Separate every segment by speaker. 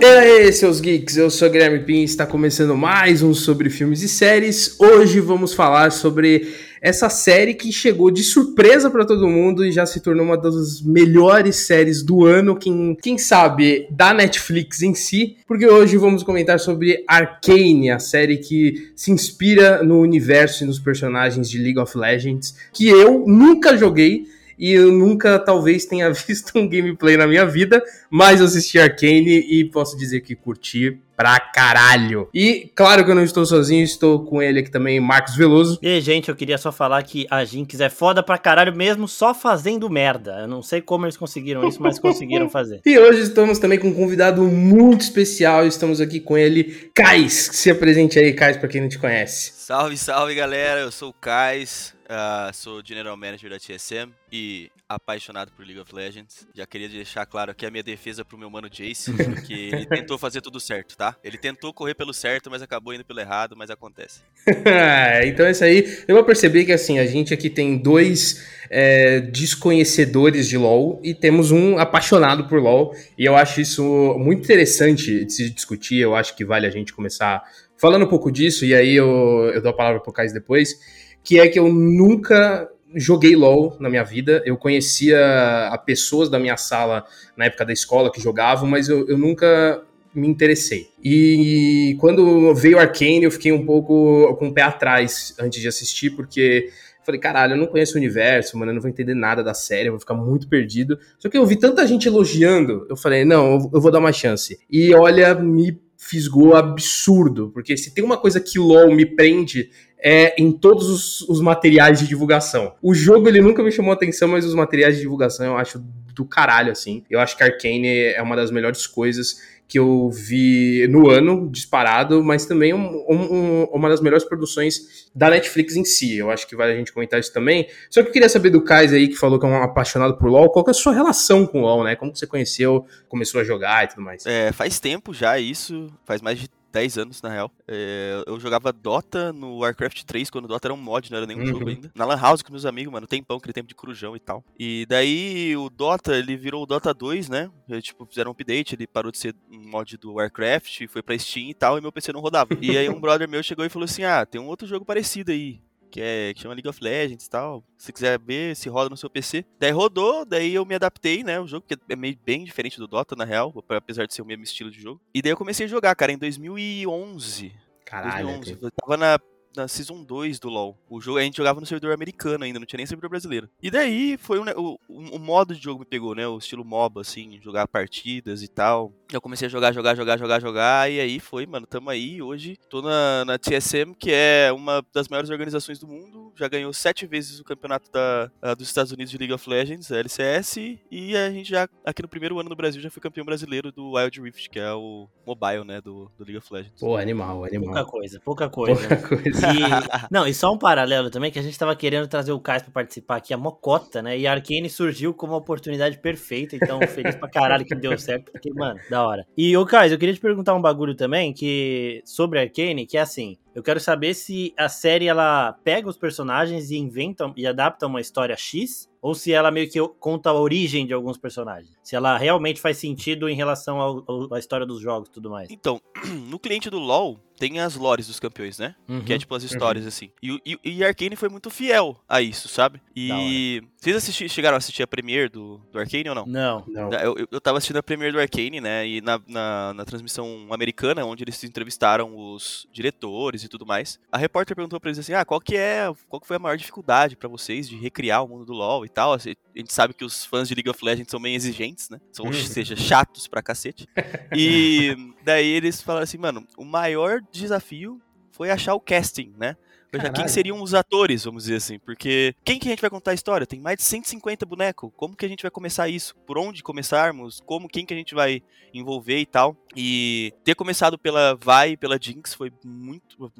Speaker 1: E aí, seus geeks, eu sou Guilherme Pin, está começando mais um sobre filmes e séries. Hoje vamos falar sobre essa série que chegou de surpresa para todo mundo e já se tornou uma das melhores séries do ano, quem, quem sabe da Netflix em si, porque hoje vamos comentar sobre Arcane, a série que se inspira no universo e nos personagens de League of Legends, que eu nunca joguei e eu nunca talvez tenha visto um gameplay na minha vida, mas eu assisti Arcane e posso dizer que curti pra caralho. E claro que eu não estou sozinho, estou com ele aqui também, Marcos Veloso.
Speaker 2: E gente, eu queria só falar que a Jinx é foda pra caralho mesmo só fazendo merda. Eu não sei como eles conseguiram isso, mas conseguiram fazer.
Speaker 1: E hoje estamos também com um convidado muito especial, estamos aqui com ele, Kais. Se apresente aí, Kais, pra quem não te conhece.
Speaker 3: Salve, salve galera, eu sou o Kais, uh, sou General Manager da TSM e apaixonado por League of Legends. Já queria deixar claro aqui a minha defesa pro meu mano Jace, porque ele tentou fazer tudo certo, tá? Ele tentou correr pelo certo, mas acabou indo pelo errado, mas acontece.
Speaker 1: então é isso aí. Eu vou perceber que assim, a gente aqui tem dois é, desconhecedores de LoL e temos um apaixonado por LoL. E eu acho isso muito interessante de se discutir. Eu acho que vale a gente começar falando um pouco disso, e aí eu, eu dou a palavra pro Kais depois, que é que eu nunca joguei LoL na minha vida. Eu conhecia a pessoas da minha sala na época da escola que jogavam, mas eu, eu nunca me interessei. E quando veio Arcane, eu fiquei um pouco com o pé atrás antes de assistir, porque falei, caralho, eu não conheço o universo, mano, eu não vou entender nada da série, eu vou ficar muito perdido. Só que eu vi tanta gente elogiando, eu falei, não, eu vou dar uma chance. E olha, me fisgou absurdo, porque se tem uma coisa que LoL me prende é, em todos os, os, materiais de divulgação. O jogo ele nunca me chamou atenção, mas os materiais de divulgação eu acho do caralho, assim. Eu acho que Arcane é uma das melhores coisas que eu vi no ano, disparado, mas também um, um, uma das melhores produções da Netflix em si. Eu acho que vale a gente comentar isso também. Só que eu queria saber do Kais aí, que falou que é um apaixonado por LoL, qual é a sua relação com o LoL, né? Como você conheceu, começou a jogar e tudo mais?
Speaker 3: É, faz tempo já isso, faz mais de 10 anos, na real. É, eu jogava Dota no Warcraft 3, quando Dota era um mod, não era nenhum uhum. jogo ainda. Na Lan House com meus amigos, mano, tempão, aquele tempo de crujão e tal. E daí o Dota, ele virou o Dota 2, né? Eles, tipo, fizeram um update, ele parou de ser um mod do Warcraft, foi pra Steam e tal, e meu PC não rodava. e aí um brother meu chegou e falou assim: ah, tem um outro jogo parecido aí que é que chama League of Legends e tal. Se quiser ver, se roda no seu PC. Daí rodou, daí eu me adaptei, né? O jogo que é meio bem diferente do Dota, na real, apesar de ser o mesmo estilo de jogo. E daí eu comecei a jogar, cara, em 2011.
Speaker 1: Caralho. 2011.
Speaker 3: Eu tava na na Season 2 do LoL. O jogo a gente jogava no servidor americano ainda, não tinha nem servidor brasileiro. E daí foi um, o, o, modo de jogo me pegou, né? O estilo MOBA, assim, jogar partidas e tal. Eu comecei a jogar, jogar, jogar, jogar, jogar, e aí foi, mano, tamo aí. Hoje tô na, na TSM, que é uma das maiores organizações do mundo. Já ganhou sete vezes o campeonato da, a, dos Estados Unidos de League of Legends, a LCS, e a gente já, aqui no primeiro ano no Brasil, já foi campeão brasileiro do Wild Rift, que é o mobile, né, do, do League of Legends.
Speaker 1: Pô, animal, animal.
Speaker 2: Pouca coisa, pouca coisa.
Speaker 1: Pouca coisa.
Speaker 2: E, não, e só um paralelo também, que a gente tava querendo trazer o Kais pra participar aqui, a Mocota, né? E a Arkane surgiu como uma oportunidade perfeita, então feliz pra caralho que deu certo, porque, mano, da hora. E, ô Kais, eu queria te perguntar um bagulho também, que sobre Arkane, que é assim, eu quero saber se a série ela pega os personagens e inventa e adapta uma história X ou se ela meio que conta a origem de alguns personagens. Se ela realmente faz sentido em relação ao, ao, à história dos jogos e tudo mais.
Speaker 3: Então, no cliente do LoL, tem as lores dos campeões, né? Uhum, que é tipo as histórias, uhum. assim. E, e, e Arcane foi muito fiel a isso, sabe? E vocês assisti, chegaram a assistir a Premiere do, do Arcane ou não?
Speaker 2: Não. não.
Speaker 3: Eu, eu, eu tava assistindo a Premiere do Arcane, né? E na, na, na, transmissão americana, onde eles entrevistaram os diretores e tudo mais, a repórter perguntou pra eles assim: ah, qual que é, qual que foi a maior dificuldade para vocês de recriar o mundo do LoL e tal? Assim, a gente sabe que os fãs de League of Legends são bem exigentes, né? São, ou uhum. seja, chatos pra cacete. E daí eles falaram assim, mano, o maior desafio foi achar o casting, né? Veja, quem seriam os atores, vamos dizer assim? Porque quem que a gente vai contar a história? Tem mais de 150 bonecos. Como que a gente vai começar isso? Por onde começarmos? Como, quem que a gente vai envolver e tal? E ter começado pela Vai e pela Jinx foi muito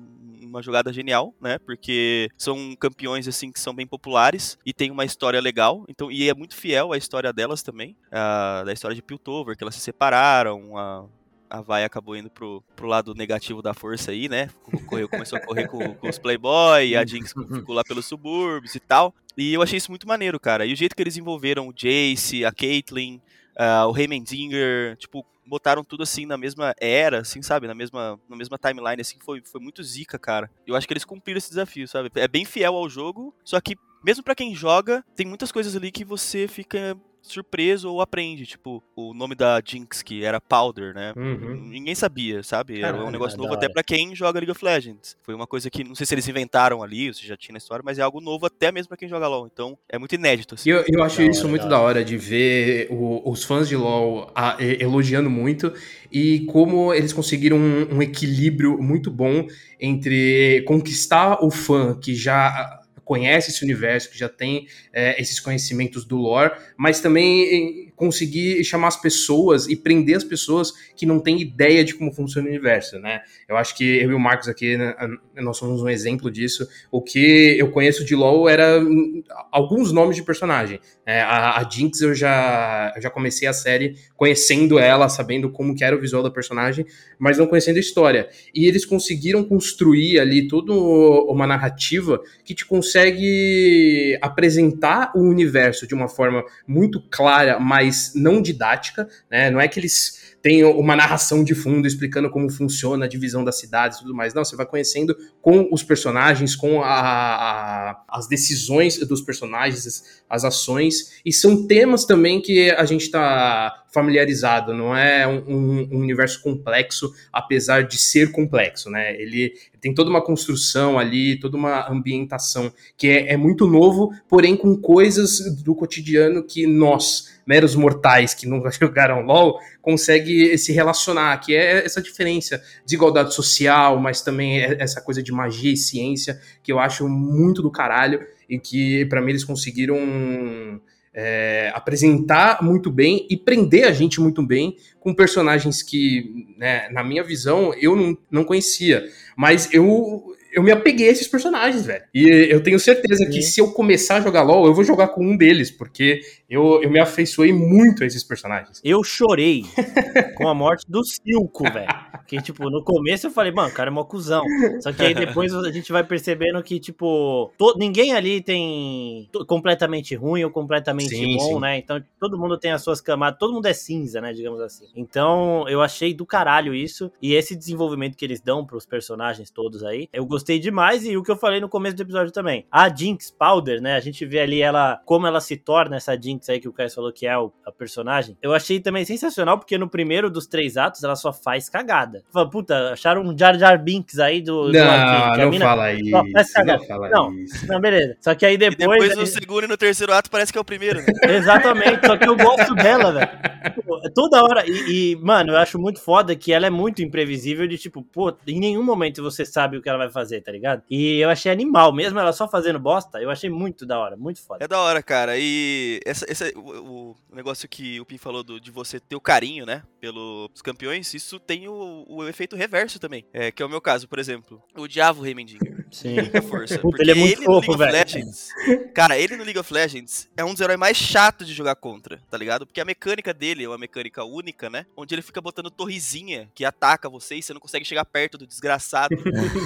Speaker 3: uma jogada genial, né? Porque são campeões assim que são bem populares e tem uma história legal. Então, e é muito fiel à história delas também, a, da história de Piltover, que elas se separaram, a, a Vai acabou indo pro, pro lado negativo da força aí, né? Correu, começou a correr com, com os Playboy, a Jinx ficou lá pelos subúrbios e tal. E eu achei isso muito maneiro, cara. E o jeito que eles envolveram o Jace, a Caitlyn, uh, o Heimendinger, tipo, botaram tudo assim na mesma era, assim, sabe? Na mesma, na mesma timeline, assim, foi, foi muito zica, cara. Eu acho que eles cumpriram esse desafio, sabe? É bem fiel ao jogo, só que mesmo para quem joga, tem muitas coisas ali que você fica surpreso ou aprende. Tipo, o nome da Jinx, que era Powder, né? Uhum. Ninguém sabia, sabe? Era um negócio novo até para quem joga League of Legends. Foi uma coisa que, não sei se eles inventaram ali, ou se já tinha na história, mas é algo novo até mesmo pra quem joga LoL. Então, é muito inédito.
Speaker 1: Assim. Eu, eu acho da isso hora, muito da hora, de ver o, os fãs de LoL a, elogiando muito e como eles conseguiram um, um equilíbrio muito bom entre conquistar o fã que já conhece esse universo, que já tem é, esses conhecimentos do lore, mas também conseguir chamar as pessoas e prender as pessoas que não têm ideia de como funciona o universo, né? Eu acho que eu e o Marcos aqui, né, nós somos um exemplo disso. O que eu conheço de LoL era hum, alguns nomes de personagem. É, a, a, Jinx eu já, eu já comecei a série conhecendo ela, sabendo como que era o visual da personagem, mas não conhecendo a história. E eles conseguiram construir ali toda uma narrativa que te consegue apresentar o universo de uma forma muito clara, mas não didática, né? Não é que eles tem uma narração de fundo explicando como funciona a divisão das cidades e tudo mais. Não, você vai conhecendo com os personagens, com a, a, as decisões dos personagens, as, as, ações, e são temas também que a gente está familiarizado, não é um, um, universo complexo, apesar de ser complexo, né? Ele tem toda uma construção ali, toda uma ambientação que é, é muito novo, porém com coisas do cotidiano que nós, meros mortais que nunca jogaram LOL, consegue se relacionar, que é essa diferença, desigualdade social, mas também é essa coisa de magia e ciência, que eu acho muito do caralho, e que para mim eles conseguiram é, apresentar muito bem e prender a gente muito bem com personagens que, né, na minha visão, eu não, não conhecia. Mas eu, eu me apeguei a esses personagens, velho. E eu tenho certeza que se eu começar a jogar LOL, eu vou jogar com um deles, porque eu, eu me afeiçoei muito a esses personagens.
Speaker 2: Eu chorei com a morte do Silco, velho. Que, tipo, no começo eu falei, mano, o cara é mó cuzão. Só que aí depois a gente vai percebendo que, tipo, to... ninguém ali tem completamente ruim ou completamente sim, bom, sim. né? Então todo mundo tem as suas camadas, todo mundo é cinza, né? Digamos assim. Então eu achei do caralho isso. E esse desenvolvimento que eles dão pros personagens todos aí, eu gostei gostei demais e o que eu falei no começo do episódio também. A Jinx Powder, né? A gente vê ali ela, como ela se torna essa Jinx aí que o Caio falou que é o, a personagem. Eu achei também sensacional porque no primeiro dos três atos ela só faz cagada. Fala, puta, acharam um Jar Jar Binks aí do.
Speaker 1: Não, do Arcane, não mina, fala isso.
Speaker 2: Não fala não, isso. Não, beleza. Só que aí depois. E depois
Speaker 3: no segundo e no terceiro ato parece que é o primeiro. Né?
Speaker 2: Exatamente, só que eu gosto dela, velho. Tipo, toda hora. E, e, mano, eu acho muito foda que ela é muito imprevisível de tipo, pô, em nenhum momento você sabe o que ela vai fazer fazer, tá ligado? E eu achei animal, mesmo ela só fazendo bosta, eu achei muito da hora, muito foda.
Speaker 3: É da hora, cara. E essa, essa, o, o negócio que o Pim falou do, de você ter o carinho, né, pelos campeões, isso tem o, o efeito reverso também. É, que é o meu caso, por exemplo. Eu odiava o Heimendinger.
Speaker 2: Sim.
Speaker 3: Força. Porque ele é muito ele fofo, velho. Legends, cara, ele no League of Legends é um dos heróis mais chatos de jogar contra, tá ligado? Porque a mecânica dele é uma mecânica única, né? Onde ele fica botando torrezinha que ataca você e você não consegue chegar perto do desgraçado,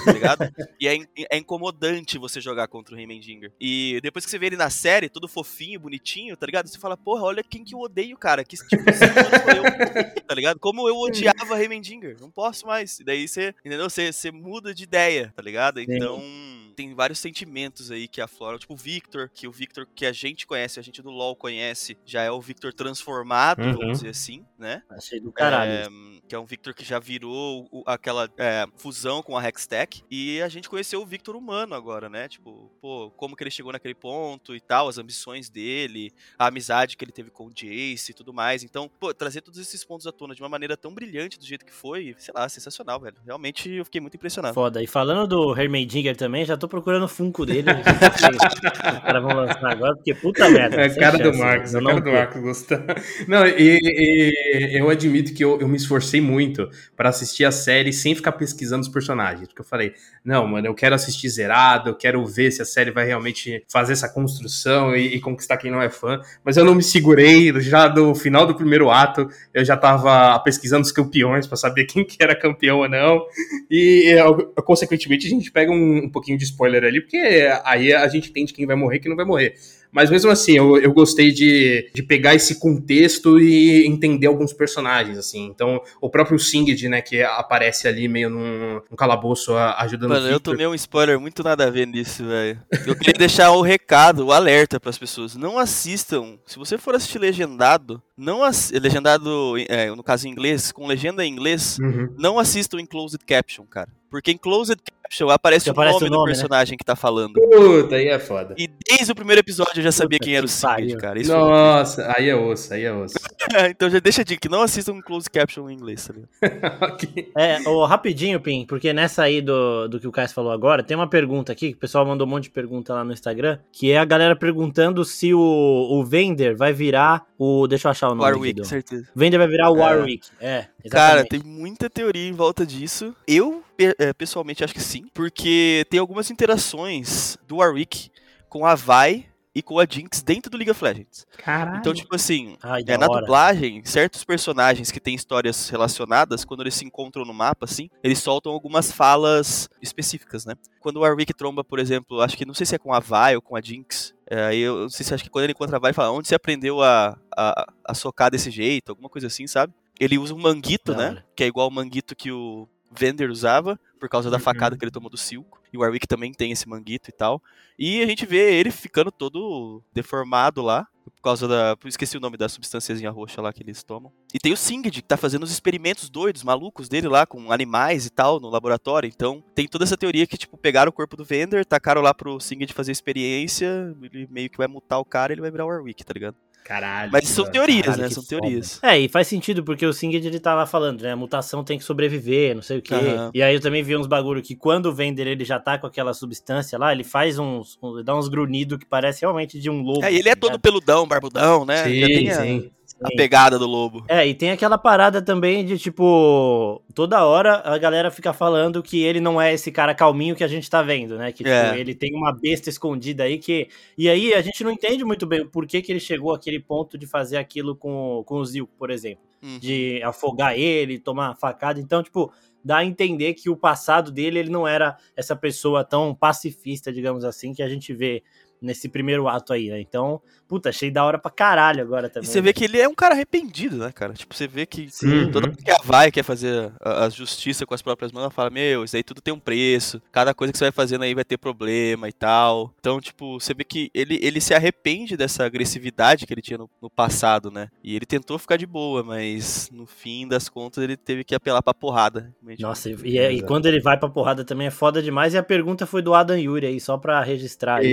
Speaker 3: tá ligado? E é, é incomodante você jogar contra o Heimendinger. E depois que você vê ele na série, todo fofinho, bonitinho, tá ligado? Você fala, porra, olha quem que eu odeio, cara. Que tipo de eu, tá ligado? Como eu odiava Heimendinger. Não posso mais. E daí você, entendeu? Você, você muda de ideia, tá ligado? Então. Sim tem vários sentimentos aí que afloram. Tipo o Victor, que o Victor que a gente conhece, a gente do LoL conhece, já é o Victor transformado, uhum. vamos dizer assim, né?
Speaker 2: Achei do caralho.
Speaker 3: É, que é um Victor que já virou o, aquela é, fusão com a Hextech. E a gente conheceu o Victor humano agora, né? Tipo, pô, como que ele chegou naquele ponto e tal, as ambições dele, a amizade que ele teve com o Jace e tudo mais. Então, pô, trazer todos esses pontos à tona de uma maneira tão brilhante do jeito que foi, sei lá, sensacional, velho. Realmente eu fiquei muito impressionado.
Speaker 2: Foda. E falando do Hermendinger também, já tô tô procurando o Funko dele. Os caras vão lançar agora, porque puta merda.
Speaker 1: É cara do
Speaker 2: chance,
Speaker 1: Marcos,
Speaker 2: eu
Speaker 1: a
Speaker 2: não
Speaker 1: cara do. Marcos gostar. Não, e, e eu admito que eu, eu me esforcei muito pra assistir a série sem ficar pesquisando os personagens. Porque eu falei, não, mano, eu quero assistir zerado, eu quero ver se a série vai realmente fazer essa construção e, e conquistar quem não é fã. Mas eu não me segurei, já do final do primeiro ato, eu já tava pesquisando os campeões pra saber quem que era campeão ou não. E, eu- consequentemente, a gente pega um, um pouquinho de spoiler ali, porque aí a gente entende quem vai morrer e quem não vai morrer. Mas mesmo assim, eu, eu gostei de, de pegar esse contexto e entender alguns personagens, assim. Então, o próprio Singed, né, que aparece ali meio num, num calabouço a- ajudando
Speaker 3: Mano, eu tomei um spoiler muito nada a ver nisso, velho. Eu queria deixar o recado, o alerta pras pessoas. Não assistam. Se você for assistir legendado, não ass... legendado, é, no caso em inglês, com legenda em inglês,
Speaker 1: Uhum.
Speaker 3: não assistam em closed caption, cara. Porque em closed caption aparece, o, nome
Speaker 2: o
Speaker 3: do
Speaker 2: nome, né?
Speaker 3: personagem que tá falando.
Speaker 1: Puta, aí é foda.
Speaker 3: E desde o primeiro episódio eu já sabia
Speaker 2: Puta
Speaker 3: quem era o
Speaker 2: pariu.
Speaker 3: cara. Isso
Speaker 1: Nossa, aí é osso, aí é osso.
Speaker 3: então já deixa a dica, não assistam em closed caption em inglês, tá ligado?
Speaker 1: Ok.
Speaker 2: É, ô, rapidinho, Pim, porque nessa aí do, do que o Caio falou agora, tem uma pergunta aqui, que o pessoal mandou um monte de pergunta lá no Instagram, que é a galera perguntando se o, o Vender vai virar o. Deixa eu achar o nome. aqui
Speaker 3: Warwick,
Speaker 2: do-
Speaker 3: certeza.
Speaker 2: Vender vai virar o
Speaker 3: É.
Speaker 2: Warwick. É,
Speaker 3: Cara,
Speaker 2: exatamente.
Speaker 3: tem muita teoria em volta disso. Eu, eh, pessoalmente, acho que sim. Porque tem algumas interações do Warwick com a Vi e com a Jinx dentro do League of Legends.
Speaker 1: Caralho.
Speaker 3: Então, tipo assim,
Speaker 2: Ai,
Speaker 3: é, na
Speaker 2: hora.
Speaker 3: dublagem, certos personagens que têm histórias relacionadas, quando eles se encontram no mapa, assim, eles soltam algumas falas específicas, né? Quando o Warwick tromba, por exemplo, acho que não sei se é com a Vi ou com a Jinx, é, aí eu não sei se acho que quando ele encontra a Vi, ele fala, onde você aprendeu a, a, a socar desse jeito, alguma coisa assim, sabe? Ele usa um manguito,
Speaker 2: Da
Speaker 3: né?
Speaker 2: hora.
Speaker 3: Que é igual o manguito que o Vender usava, por causa da
Speaker 1: Uhum.
Speaker 3: facada que ele tomou do Silco. E o Warwick também tem esse manguito e tal. E a gente vê ele ficando todo deformado lá. Por causa da. Esqueci o nome da substânciazinha roxa lá que eles tomam. E tem o Singed, que tá fazendo os experimentos doidos, malucos dele lá, com animais e tal, no laboratório. Então, tem toda essa teoria que, tipo, pegaram o corpo do Vender, tacaram lá pro Singed fazer experiência, ele meio que vai mutar o cara e ele vai virar o Warwick, tá ligado?
Speaker 1: Caralho.
Speaker 3: Mas são teorias,
Speaker 2: caralho,
Speaker 3: né? São
Speaker 2: foda.
Speaker 3: teorias.
Speaker 2: É, e faz sentido, porque o Singed ele tá lá falando, né? A mutação tem que sobreviver, não sei o quê.
Speaker 3: Aham.
Speaker 2: E aí eu também vi uns bagulho que quando o Vender ele já tá com aquela substância lá, ele faz uns. uns- dá uns grunhidos que parece realmente de um lobo.
Speaker 3: É, e ele é
Speaker 2: tá
Speaker 3: todo
Speaker 2: ligado?
Speaker 3: peludão, barbudão, né? Já
Speaker 1: Sim,
Speaker 3: tem a,
Speaker 1: sim.
Speaker 3: A pegada do lobo.
Speaker 2: É, e tem aquela parada também de tipo, toda hora a galera fica falando que ele não é esse cara calminho que a gente tá vendo, né? Que tipo,
Speaker 3: É.
Speaker 2: ele tem uma besta escondida aí que. E aí a gente não entende muito bem por que, que ele chegou àquele ponto de fazer aquilo com, com o Zilko, por exemplo.
Speaker 3: Uhum.
Speaker 2: De afogar ele, tomar facada. Então, tipo, dá a entender que o passado dele ele não era essa pessoa tão pacifista, digamos assim, que a gente vê nesse primeiro ato aí, né? Então, puta, achei da hora pra caralho agora
Speaker 3: E
Speaker 2: também.
Speaker 3: você vê que ele é um cara arrependido, né, cara? Tipo, você vê que
Speaker 1: Sim.
Speaker 3: toda vez que a Vai quer fazer a, a justiça com as próprias mãos, ela fala, meu, isso aí tudo tem um preço, cada coisa que você vai fazendo aí vai ter problema e tal. Então, tipo, você vê que ele, ele se arrepende dessa agressividade que ele tinha no, no passado, né? E ele tentou ficar de boa, mas no fim das contas ele teve que apelar pra porrada.
Speaker 2: Nossa, e, e- e quando ele vai pra porrada também é foda demais. E a pergunta foi do Adam Yuri aí, só pra registrar aí.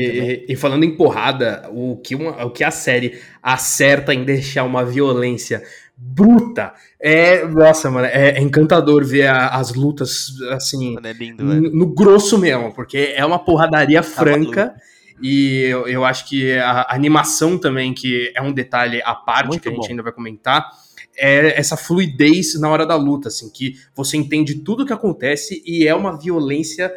Speaker 1: E, e falando em porrada, o que, uma- o que a série acerta em deixar uma violência bruta é. Nossa, mano, é, é encantador ver a- as lutas assim.
Speaker 3: É lindo,
Speaker 1: no, no grosso mesmo, porque é uma porradaria
Speaker 3: Tá
Speaker 1: franca. E eu, eu acho que a animação também, que é um detalhe à parte
Speaker 2: Muito
Speaker 1: que a gente
Speaker 2: bom.
Speaker 1: ainda vai comentar, é essa fluidez na hora da luta, assim, que você entende tudo o que acontece e é uma violência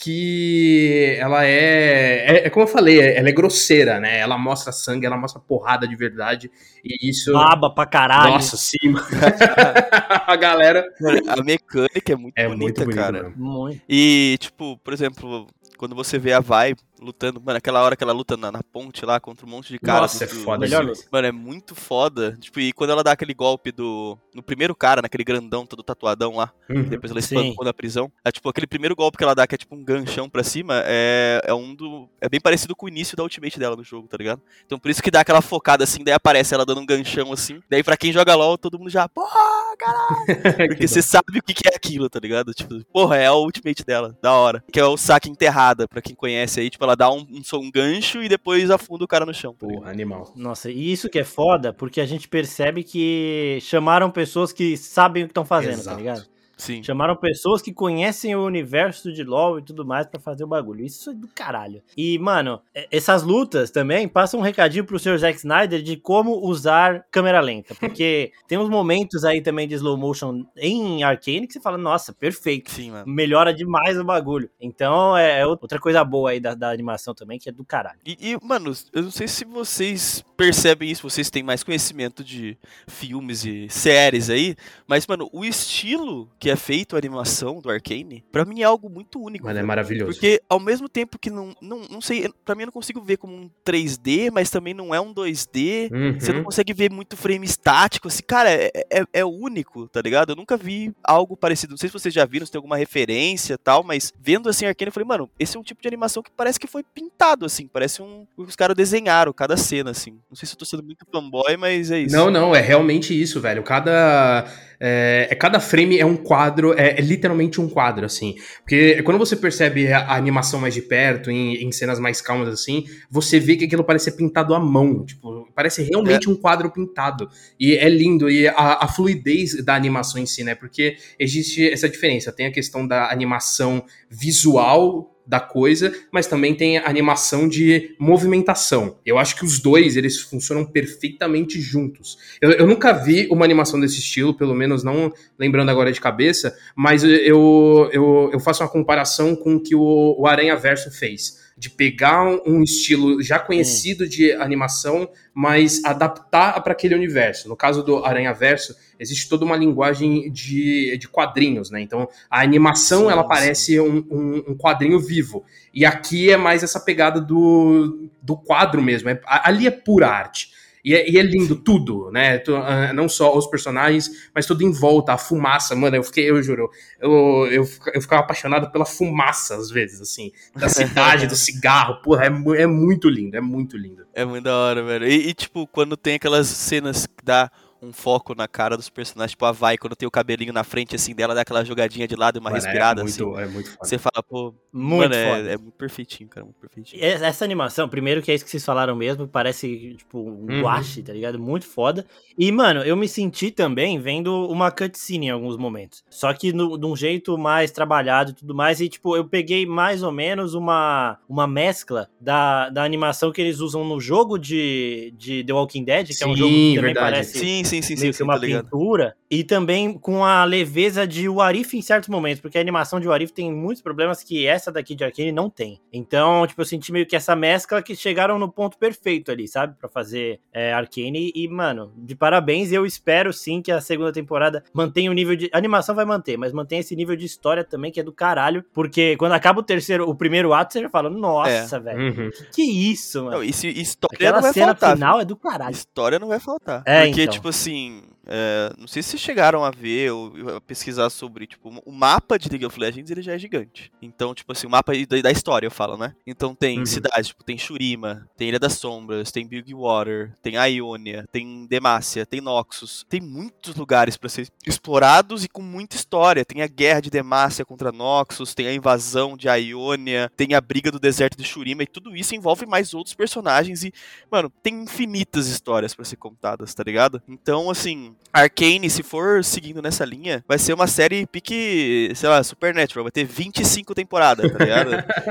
Speaker 1: que ela é, é, é como eu falei, ela é grosseira, né? Ela mostra sangue, ela mostra porrada de verdade e isso.
Speaker 2: Baba pra caralho.
Speaker 1: Nossa, sim. a galera
Speaker 3: a mecânica é muito
Speaker 1: é
Speaker 3: bonita,
Speaker 1: muito bonito,
Speaker 3: cara.
Speaker 2: Muito.
Speaker 3: E, tipo, por exemplo, quando você vê a Vai lutando, mano, aquela hora que ela luta na, na ponte lá contra um monte de cara.
Speaker 1: Nossa, é
Speaker 3: do-
Speaker 1: foda
Speaker 2: melhor luta.
Speaker 3: Mano, é muito foda. Tipo, e quando ela dá aquele golpe do. No primeiro cara, naquele grandão, todo tatuadão lá,
Speaker 1: Uhum.
Speaker 3: depois ela espancou na prisão. É tipo, aquele primeiro golpe que ela dá, que é tipo um ganchão pra cima, é, é um do. É bem parecido com o início da ultimate dela no jogo, tá ligado? Então por isso que dá aquela focada assim, daí aparece ela dando um ganchão assim. Daí pra quem joga LOL, todo mundo já. Porra, caralho! Porque você sabe o que que é aquilo, tá ligado? Tipo, porra, é a ultimate dela, da hora. Que é o saque enterrada, pra quem conhece aí. Tipo, ela dá um, um, um gancho e depois afunda o cara no chão. tá?
Speaker 1: Porra, animal.
Speaker 2: Nossa, e isso que é foda, porque a gente percebe que chamaram pessoas que sabem o que estão fazendo,
Speaker 1: Exato.
Speaker 2: tá ligado?
Speaker 3: Sim.
Speaker 2: Chamaram pessoas que conhecem o universo de LoL e tudo mais pra fazer o bagulho. Isso é do caralho. E, mano, e- essas lutas também passam um recadinho pro Sr. Zack Snyder de como usar câmera lenta. Porque tem uns momentos aí também de slow motion em Arcane que você fala, nossa, perfeito.
Speaker 3: Sim, mano.
Speaker 2: Melhora demais o bagulho. Então é é outra coisa boa aí da, da animação também, que é do caralho.
Speaker 3: E, e, mano, eu não sei se vocês percebem isso, vocês têm mais conhecimento de filmes e séries aí, mas, mano, o estilo que é feito a animação do Arcane, pra mim é algo muito único.
Speaker 1: Mano, é maravilhoso.
Speaker 3: Porque ao mesmo tempo que não, não, não sei, pra mim eu não consigo ver como um 3D, mas também não é um 2D. Você não
Speaker 1: Uhum.
Speaker 3: consegue ver muito frame estático, assim, cara, é, é, é único, tá ligado? Eu nunca vi algo parecido. Não sei se vocês já viram, se tem alguma referência e tal, mas vendo assim Arcane, eu falei, mano, esse é um tipo de animação que parece que foi pintado, assim, parece um. Os caras desenharam cada cena, assim. Não sei se eu tô sendo muito fanboy, mas é isso.
Speaker 1: Não, não, é realmente isso, velho. Cada. É, é- cada frame é um quadro, é, é literalmente um quadro, assim. Porque quando você percebe a, a animação mais de perto, em, em cenas mais calmas, assim, você vê que aquilo parece ser pintado à mão. Tipo, parece realmente um quadro pintado. E é lindo. E a, a fluidez da animação em si, né? Porque existe essa diferença. Tem a questão da animação visual da coisa, mas também tem animação de movimentação. Eu acho que os dois, eles funcionam perfeitamente juntos. Eu, eu nunca vi uma animação desse estilo, pelo menos não lembrando agora de cabeça, mas eu, eu, eu faço uma comparação com o que o, o Aranha Verso fez. De pegar um, estilo já conhecido de animação, mas adaptar para aquele universo. No caso do Aranha Verso, existe toda uma linguagem de, de quadrinhos, né? Então a animação
Speaker 3: Sim,
Speaker 1: ela
Speaker 3: sim.
Speaker 1: parece um, um- um quadrinho vivo. E aqui é mais essa pegada do, do quadro mesmo. É- ali é pura arte. E é, e é lindo tudo, né? Ah, Não só os personagens, mas tudo em volta, a fumaça. Mano, eu fiquei, eu juro, eu, eu, eu ficava apaixonado pela fumaça, às vezes, assim, da cidade, do cigarro. Porra, é, é muito lindo, é muito lindo.
Speaker 3: É muito da hora, velho. E, e, tipo, quando tem aquelas cenas que dá um foco na cara dos personagens, tipo a Vai, quando tem o cabelinho na frente, assim, dela, dá aquela jogadinha de lado e uma
Speaker 1: Mano,
Speaker 3: respirada,
Speaker 1: é
Speaker 3: assim.
Speaker 1: muito, É muito foda.
Speaker 3: Você fala, pô,
Speaker 2: Muito
Speaker 3: mano,
Speaker 2: foda.
Speaker 3: é, é muito perfeitinho, cara, muito perfeitinho.
Speaker 2: Essa animação, primeiro que é isso que vocês falaram mesmo, parece tipo um
Speaker 1: Uhum.
Speaker 2: guache, tá ligado? Muito foda. E, mano, eu me senti também vendo uma cutscene em alguns momentos. Só que no- de um jeito mais trabalhado e tudo mais. E, tipo, eu peguei mais ou menos uma, uma mescla da, da animação que eles usam no jogo de, de The Walking Dead, que é um
Speaker 1: Sim,
Speaker 2: jogo que também
Speaker 1: verdade.
Speaker 2: parece
Speaker 3: Sim, sim, sim, sim,
Speaker 2: meio
Speaker 3: sim,
Speaker 2: que uma pintura, e também com a leveza de Warif em certos momentos, porque a animação de Warif tem muitos problemas que essa daqui de Arcane não tem. Então, tipo, eu senti meio que essa mescla que chegaram no ponto perfeito ali, sabe? Pra fazer é, Arcane, e, mano, de parabéns, eu espero sim que a segunda temporada mantenha o nível de... A animação vai manter, mas mantenha esse nível de história também, que é do caralho, porque quando acaba o terceiro, o primeiro ato, você já fala, nossa, velho,
Speaker 1: Uhum.
Speaker 2: que, que isso, mano?
Speaker 3: Não, e se história
Speaker 2: Aquela
Speaker 3: não vai
Speaker 2: cena
Speaker 3: faltar,
Speaker 2: final é do caralho.
Speaker 3: História não vai faltar.
Speaker 2: É,
Speaker 3: Porque,
Speaker 2: então.
Speaker 3: tipo assim, é, não sei se vocês chegaram a ver ou a pesquisar sobre, tipo, o mapa de League of Legends, ele já é gigante. Então, tipo assim, o mapa da, história, eu falo, né? Então tem
Speaker 1: Uhum.
Speaker 3: cidades, tipo, tem Shurima, tem Ilha das Sombras, tem Bilgewater, tem Ionia, tem Demacia, tem Noxus. Tem muitos lugares pra ser explorados e com muita história. Tem a guerra de Demacia contra Noxus, tem a invasão de Ionia, tem a briga do deserto de Shurima, e tudo isso envolve mais outros personagens e Mano, tem infinitas histórias pra ser contadas, tá ligado? Então, assim, Arcane, se for seguindo nessa linha, vai ser uma série pique, sei lá, Supernatural, vai ter 25 temporadas, tá ligado?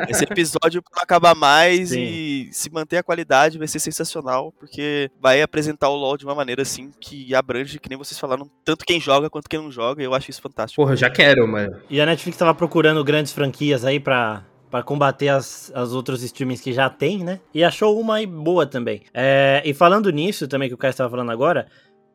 Speaker 3: Esse episódio pra não acabar mais
Speaker 2: Sim.
Speaker 3: e se manter a qualidade vai ser sensacional, porque vai apresentar o LoL de uma maneira assim que abrange, que nem vocês falaram, tanto quem joga quanto quem não joga, e eu acho isso fantástico.
Speaker 1: Porra, eu já quero, mano.
Speaker 2: E a Netflix tava procurando grandes franquias aí pra, pra combater as, as outros streamings que já tem, né? E achou uma aí boa também. É, e falando nisso também que o Caio estava falando agora,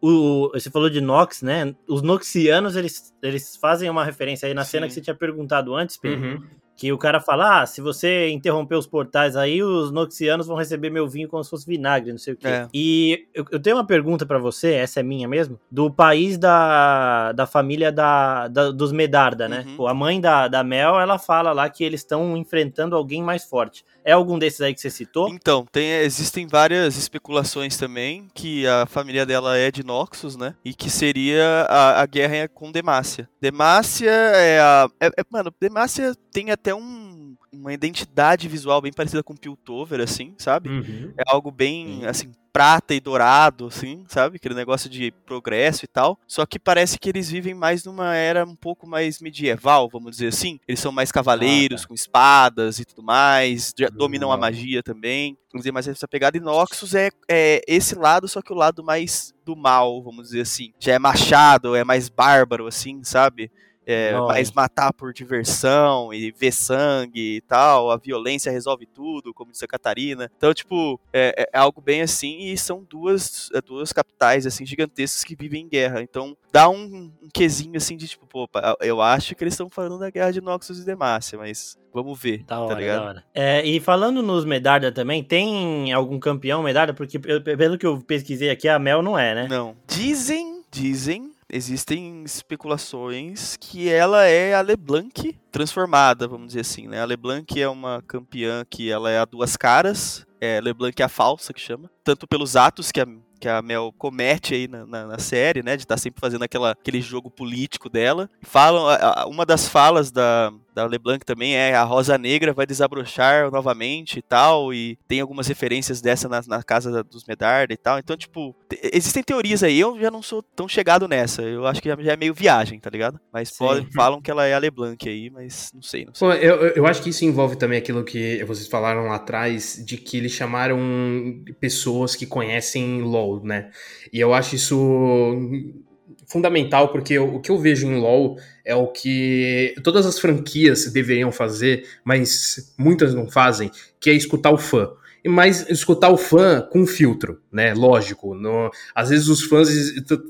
Speaker 2: o, você falou de Nox, né? Os Noxianos, eles, eles fazem uma referência aí na cena
Speaker 3: Sim.
Speaker 2: que você tinha perguntado antes, Pedro.
Speaker 1: Uhum.
Speaker 2: Que o cara fala, ah, se você interromper os portais aí, os Noxianos vão receber meu vinho como se fosse vinagre, não sei o quê.
Speaker 3: É.
Speaker 2: E eu, eu tenho uma pergunta pra você, essa é minha mesmo, do país da, da família da, da- dos Medarda, né?
Speaker 3: Uhum.
Speaker 2: Pô, A mãe da, da Mel, ela fala lá que eles estão enfrentando alguém mais forte. É algum desses aí que você citou?
Speaker 3: Então, tem, existem várias especulações também que a família dela é de Noxus, né? E que seria a, a guerra com Demacia. Demacia é a. é- é- mano, Demacia tem até até um, uma identidade visual bem parecida com Piltover, assim, sabe?
Speaker 1: Uhum.
Speaker 3: É algo bem, assim, prata e dourado, assim, sabe? Aquele negócio de progresso e tal. Só que parece que eles vivem mais numa era um pouco mais medieval, vamos dizer assim. Eles são mais cavaleiros,
Speaker 1: Ah, tá.
Speaker 3: com espadas e tudo mais, já dominam a
Speaker 1: Legal.
Speaker 3: magia também. Vamos dizer, mais essa pegada. E Noxus é, é esse lado, só que o lado mais do mal, vamos dizer assim. Já é machado, é mais bárbaro, assim, sabe? É, mais matar por diversão e ver sangue e tal, a violência resolve tudo, como disse a Catarina. Então, tipo, é, é algo bem assim, e são duas, é, duas capitais, assim, gigantescas que vivem em guerra. Então, dá um, um quesinho, assim, de tipo, pô, eu acho que eles estão falando da guerra de Noxus e Demacia, mas vamos ver,
Speaker 2: Da
Speaker 3: tá
Speaker 2: hora,
Speaker 3: ligado?
Speaker 2: da hora. É, e falando nos Medarda também, tem algum campeão Medarda? Porque eu- pelo que eu pesquisei aqui, a Mel não é, né?
Speaker 3: Não. Dizem, dizem, existem especulações que ela é a LeBlanc transformada, vamos dizer assim, né? A LeBlanc é uma campeã que ela é a duas caras, é LeBlanc é a falsa que chama, tanto pelos atos que a que a Mel comete aí na, na, na série, né, de estar sempre fazendo aquela, aquele jogo político dela. Falam, uma das falas da, da LeBlanc também é a Rosa Negra vai desabrochar novamente e tal, e tem algumas referências dessa na, na casa dos Medarda e tal. Então, tipo, te- existem teorias aí, eu já não sou tão chegado nessa, eu acho que já, já é meio viagem, tá ligado? Mas podem, falam que ela é a LeBlanc aí, mas não sei, não sei.
Speaker 1: Eu- eu acho que isso envolve também aquilo que vocês falaram lá atrás, de que eles chamaram pessoas que conhecem LoL, né? E eu acho isso fundamental, porque o que eu vejo em LoL é o que todas as franquias deveriam fazer, mas muitas não fazem, que é escutar o fã. E Mas escutar o fã com filtro, né? Lógico. no- às vezes os fãs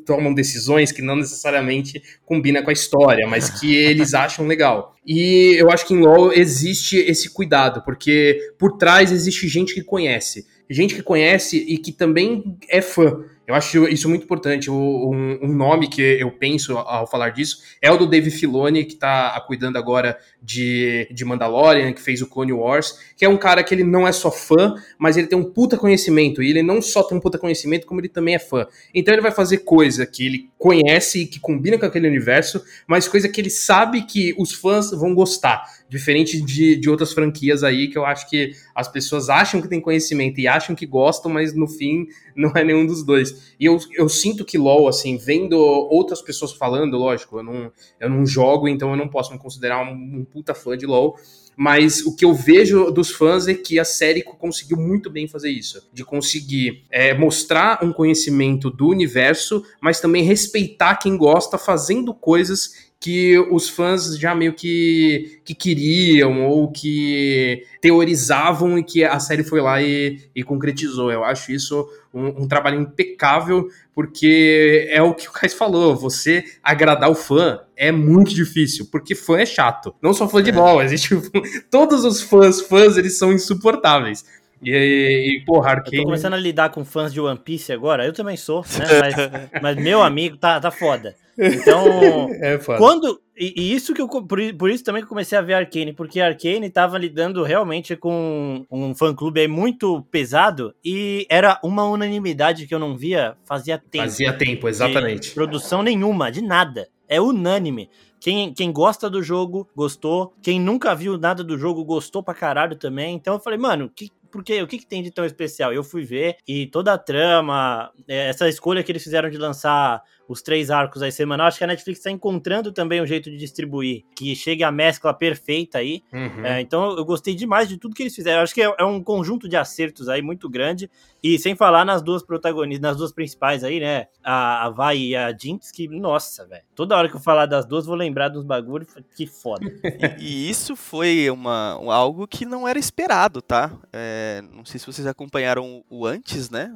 Speaker 1: tomam decisões que não necessariamente combinam com a história, mas que eles acham legal. E eu acho que em LoL existe esse cuidado, porque por trás existe gente que conhece. Gente que conhece e que também é fã. Eu acho isso muito importante. Um, um nome que eu penso ao falar disso é o do Dave Filoni, que tá cuidando agora de, de Mandalorian, que fez o Clone Wars, que é um cara que ele não é só fã, mas ele tem um puta conhecimento. E ele não só tem um puta conhecimento, como ele também é fã. Então ele vai fazer coisa que ele conhece e que combina com aquele universo, mas coisa que ele sabe que os fãs vão gostar. Diferente de, de outras franquias aí, que eu acho que as pessoas acham que tem conhecimento e acham que gostam, mas no fim não é nenhum dos dois. E eu, eu sinto que LoL, assim, vendo outras pessoas falando, lógico, eu não, eu não jogo, então eu não posso me considerar um, um puta fã de LoL. Mas o que eu vejo dos fãs é que a série conseguiu muito bem fazer isso. De conseguir é, mostrar um conhecimento do universo, mas também respeitar quem gosta fazendo coisas que os fãs já meio que, que queriam ou que teorizavam e que a série foi lá e, e concretizou. Eu acho isso um, um trabalho impecável, porque é o que o Kais falou, você agradar o fã é muito difícil, porque fã é chato. Não só fã de LOL, existe todos os fãs, fãs, eles são insuportáveis. E, e porra,
Speaker 2: Eu tô começando a lidar com fãs de One Piece agora, eu também sou, né? Mas, mas meu amigo tá, tá foda. Então,
Speaker 1: É foda.
Speaker 2: quando. E, e isso que eu. Por, por isso também que eu comecei a ver Arcane, porque Arcane tava lidando realmente com um fã-clube aí muito pesado e era uma unanimidade que eu não via fazia tempo.
Speaker 1: Fazia tempo,
Speaker 2: de
Speaker 1: exatamente.
Speaker 2: produção nenhuma, de nada. É unânime. Quem, quem gosta do jogo, gostou. Quem nunca viu nada do jogo, gostou pra caralho também. Então eu falei, mano, que, por quê? o que, que tem de tão especial? Eu fui ver e toda a trama, é, essa escolha que eles fizeram de lançar os três arcos aí semanal, acho que a Netflix tá encontrando também um jeito de distribuir, que chegue a mescla perfeita aí.
Speaker 1: Uhum.
Speaker 2: É, então eu gostei demais de tudo que eles fizeram. Acho que é, é um conjunto de acertos aí muito grande. E sem falar nas duas protagonistas, nas duas principais aí, né? A, a Vai e a Jinx, que, nossa, velho. Toda hora que eu falar das duas, vou lembrar dos bagulhos. Que foda.
Speaker 3: E isso foi uma, um- algo que não era esperado, tá? É, não sei se vocês acompanharam o antes, né?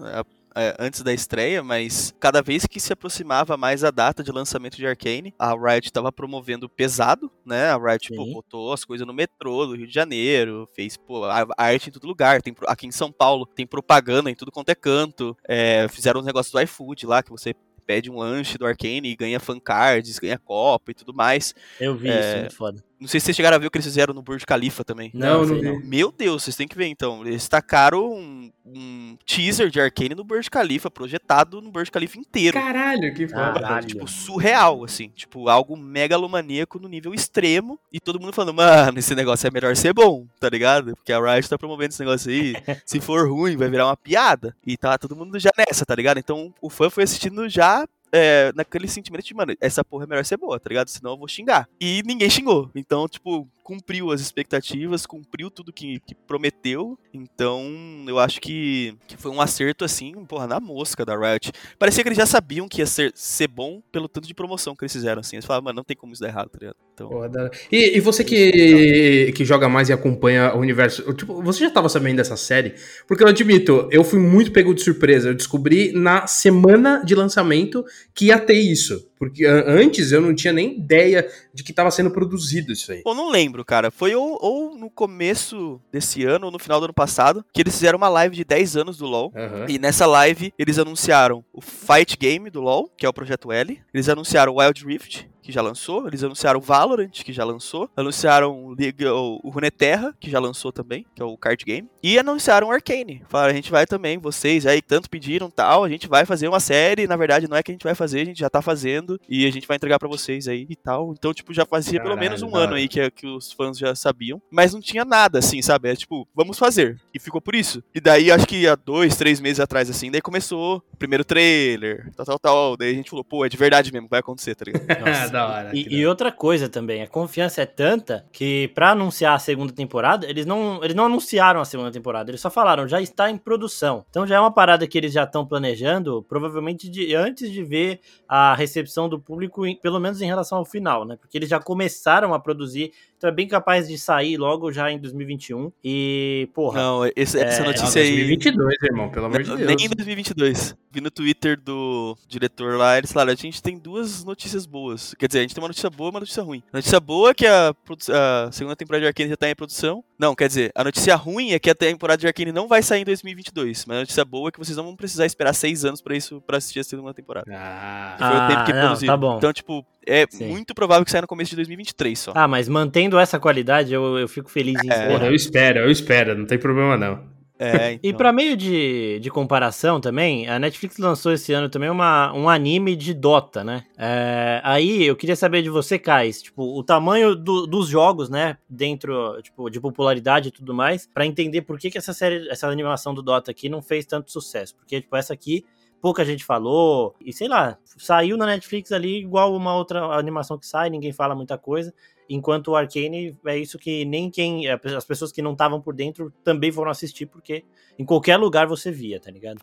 Speaker 3: É, antes da estreia, mas cada vez que se aproximava mais a data de lançamento de Arcane, a Riot estava promovendo pesado, né? A Riot pô,
Speaker 2: Sim.
Speaker 3: botou as coisas no metrô do Rio de Janeiro, fez pô, a- arte em todo lugar. Tem, aqui em São Paulo tem propaganda em tudo quanto é canto. É, fizeram uns negócios do iFood lá que você pede um lanche do Arcane e ganha fan cards, ganha copo e tudo mais.
Speaker 2: Eu vi
Speaker 3: É,
Speaker 2: isso, muito foda.
Speaker 3: Não sei se vocês chegaram a ver o que eles fizeram no Burj Khalifa também.
Speaker 1: Não,
Speaker 2: sei
Speaker 1: não vi.
Speaker 3: Meu Deus, vocês têm que ver então. Eles tacaram um, um teaser de Arcane no Burj Khalifa, projetado no Burj Khalifa inteiro.
Speaker 1: Caralho, que foda.
Speaker 2: Caralho.
Speaker 3: Tipo, surreal, assim. Tipo, algo megalomaníaco no nível extremo. E todo mundo falando, mano, esse negócio é melhor ser bom, tá ligado? Porque a Riot tá promovendo esse negócio aí. Se for ruim, vai virar uma piada. E tá todo mundo já nessa, tá ligado? Então o fã foi assistindo já. É, naquele sentimento de, mano, essa porra é melhor ser boa, tá ligado? Senão eu vou xingar. E ninguém xingou. Então, tipo, cumpriu as expectativas, cumpriu tudo que, que prometeu. Então, eu acho que, que foi um acerto, assim, porra, na mosca da Riot. Parecia que eles já sabiam que ia ser, ser bom pelo tanto de promoção que eles fizeram, assim. Eles falavam, mano, não tem como isso dar errado, tá ligado? Então,
Speaker 1: Porra, da- E, e você que, que joga mais e acompanha o universo, tipo, você já tava sabendo dessa série? Porque eu admito, eu fui muito pego de surpresa. Eu descobri na semana de lançamento que ia ter isso. Porque antes eu não tinha nem ideia de que tava sendo produzido isso aí.
Speaker 3: Eu não lembro, cara. Foi ou, ou no começo desse ano ou no final do ano passado que eles fizeram uma live de 10 anos do LoL.
Speaker 1: Aham.
Speaker 3: E nessa live eles anunciaram o Fight Game do LoL, que é o projeto L. Eles anunciaram o Wild Rift, que já lançou. Eles anunciaram o Valorant, que já lançou. Anunciaram o, Runeterra, que já lançou também, que é o card game. E anunciaram o Arcane. Falaram, a gente vai também, vocês aí tanto pediram tal, a gente vai fazer uma série. Na verdade, não é que a gente vai fazer, a gente já tá fazendo. E a gente vai entregar pra vocês aí e tal. Então, tipo, já fazia pelo
Speaker 1: Caralho,
Speaker 3: menos um ano aí que, que os fãs já sabiam. Mas não tinha nada, assim, sabe? É tipo, vamos fazer. E ficou por isso. E daí, acho que há dois, três meses atrás, assim, daí começou o primeiro trailer, tal, tal, tal. Daí a gente falou, pô, é de verdade mesmo, vai acontecer, tá ligado?
Speaker 2: Nossa.
Speaker 1: da hora.
Speaker 2: E, e outra coisa também, a confiança é tanta que pra anunciar a segunda temporada, eles não, eles não anunciaram a segunda temporada, eles só falaram, já está em produção. Então já é uma parada que eles já estão planejando, provavelmente de, antes de ver a recepção do público, pelo menos em relação ao final, né? Porque eles já começaram a produzir, então é bem capaz de sair logo já em 2021. E, porra,
Speaker 3: Não, esse- essa
Speaker 2: É,
Speaker 3: notícia aí.
Speaker 1: 2022, irmão, pelo amor de Deus.
Speaker 3: Nem em 2022. Vi no Twitter do diretor lá, eles falaram: a gente tem duas notícias boas. Quer dizer, a gente tem uma notícia boa e uma notícia ruim. A notícia boa é que a, a segunda temporada de Arcane já tá em produção. Não, quer dizer, a notícia ruim é que a temporada de Arcane não vai sair em 2022. Mas a notícia boa é que vocês não vão precisar esperar seis anos pra isso para assistir a segunda temporada.
Speaker 1: Ah,
Speaker 3: Que foi o tempo que
Speaker 2: Ah, não,
Speaker 3: produziu.
Speaker 2: tá bom.
Speaker 3: Então, tipo, é
Speaker 2: Sim.
Speaker 3: muito provável que saia no começo de 2023 só.
Speaker 2: ah, mas mantendo essa qualidade, eu, eu fico feliz em
Speaker 3: É.
Speaker 2: esperar.
Speaker 1: porra, eu espero, eu espero, não tem problema não.
Speaker 3: É,
Speaker 2: E
Speaker 3: então.
Speaker 2: pra meio de, de comparação também, a Netflix lançou esse ano também uma, um anime de Dota, né? É, aí eu queria saber de você, Kais, tipo, o tamanho do- dos jogos, né? Dentro, tipo, de popularidade e tudo mais, pra entender por que, que essa série, essa animação do Dota aqui não fez tanto sucesso. Porque, tipo, essa aqui pouca gente falou, e sei lá, saiu na Netflix ali igual uma outra animação que sai, ninguém fala muita coisa. Enquanto o Arcane é isso que nem quem. As pessoas que não estavam por dentro também foram assistir, porque em qualquer lugar você via, tá ligado?